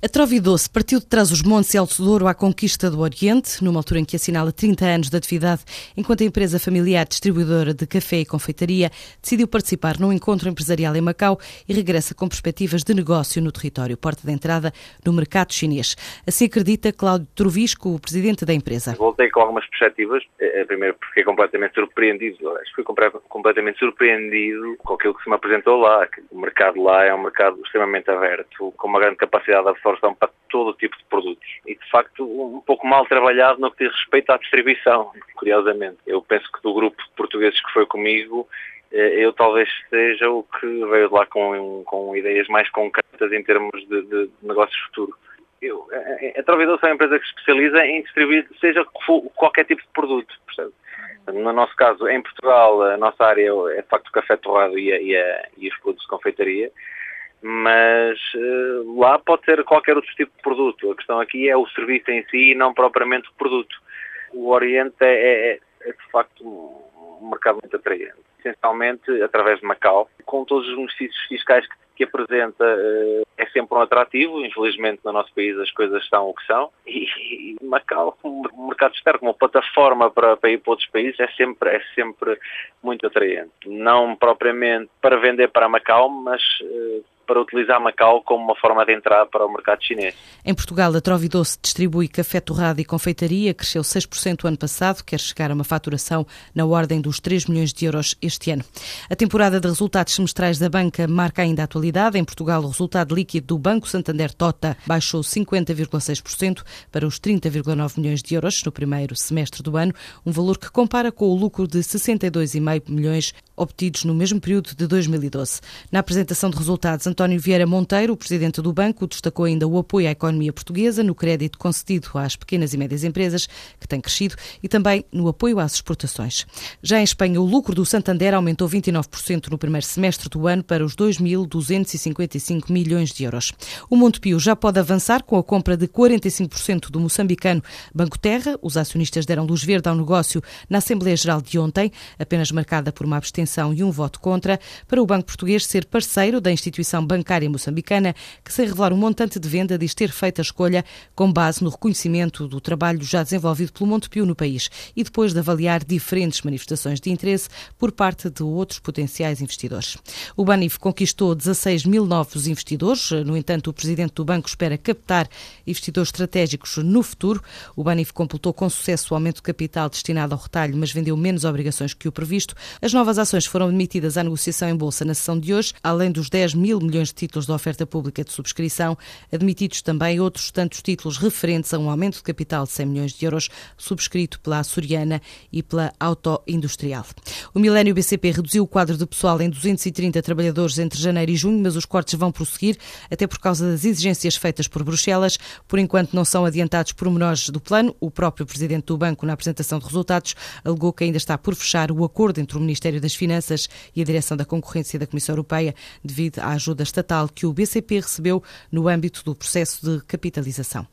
A Trovidoce partiu de trás os montes e Alto à conquista do Oriente, numa altura em que assinala 30 anos de atividade, enquanto a empresa familiar distribuidora de café e confeitaria decidiu participar num encontro empresarial em Macau e regressa com perspectivas de negócio no território, porta de entrada no mercado chinês. Assim acredita Cláudio Trovisco, o presidente da empresa. Voltei com algumas perspectivas, eh, eh, primeiro fiquei completamente surpreendido, fui completamente surpreendido com aquilo que se me apresentou lá, que o mercado lá é um mercado extremamente aberto, com uma grande capacidade de absorção para todo tipo de produtos. E, de facto, um pouco mal trabalhado no que diz respeito à distribuição, curiosamente. Eu penso que do grupo de portugueses que foi comigo, eh, eu talvez seja o que veio de lá com, com ideias mais concretas em termos de, de negócios futuros. Eu, a Trovidor é uma empresa que se especializa em distribuir seja qualquer tipo de produto, percebe? No nosso caso, em Portugal, a nossa área é de facto o café torrado e, a, e, a, e os produtos de confeitaria mas uh, lá pode ser qualquer outro tipo de produto. A questão aqui é o serviço em si e não propriamente o produto. O Oriente é, é, é de facto um mercado muito atraente, essencialmente através de Macau, com todos os benefícios fiscais que, que apresenta, uh, é sempre um atrativo. Infelizmente, no nosso país as coisas estão o que são. E, Macau, como mercado externo, como plataforma para, para ir para outros países, é sempre, é sempre muito atraente. Não propriamente para vender para Macau, mas uh, para utilizar Macau como uma forma de entrar para o mercado chinês. Em Portugal, a Trovidoce distribui café torrado e confeitaria, cresceu 6% ano passado, quer chegar a uma faturação na ordem dos 3 milhões de euros este ano. A temporada de resultados semestrais da banca marca ainda a atualidade. Em Portugal, o resultado líquido do Banco Santander Tota baixou 50,6% para os 30,9 milhões de euros no primeiro semestre do ano, um valor que compara com o lucro de 62,5 milhões obtidos no mesmo período de 2012. Na apresentação de resultados, António Vieira Monteiro, o presidente do banco, destacou ainda o apoio à economia portuguesa no crédito concedido às pequenas e médias empresas, que tem crescido, e também no apoio às exportações. Já em Espanha, o lucro do Santander aumentou 29% no primeiro semestre do ano para os 2.255 milhões de euros. O Montepio já pode avançar com a compra de 45% do moçambicano Banco Terra. Os acionistas deram luz verde ao negócio na Assembleia Geral de ontem, apenas marcada por uma abstenção e um voto contra, para o Banco Português ser parceiro da instituição bancária moçambicana, que, sem revelar um montante de venda, diz ter feito a escolha com base no reconhecimento do trabalho já desenvolvido pelo Montepio no país e depois de avaliar diferentes manifestações de interesse por parte de outros potenciais investidores. O Banif conquistou 16 mil novos investidores, no entanto, o presidente do banco espera captar investidores estratégicos no futuro. O Banif completou com sucesso o aumento de capital destinado ao retalho, mas vendeu menos obrigações que o previsto. As novas ações foram admitidas à negociação em bolsa na sessão de hoje, além dos 10 mil milhões milhões de títulos de oferta pública de subscrição, admitidos também outros tantos títulos referentes a um aumento de capital de 100 milhões de euros, subscrito pela Açoriana e pela Auto Industrial. O Milênio BCP reduziu o quadro de pessoal em 230 trabalhadores entre janeiro e junho, mas os cortes vão prosseguir, até por causa das exigências feitas por Bruxelas. Por enquanto não são adiantados pormenores do plano. O próprio presidente do banco, na apresentação de resultados, alegou que ainda está por fechar o acordo entre o Ministério das Finanças e a Direção da Concorrência da Comissão Europeia devido à ajuda estatal que o BCP recebeu no âmbito do processo de capitalização.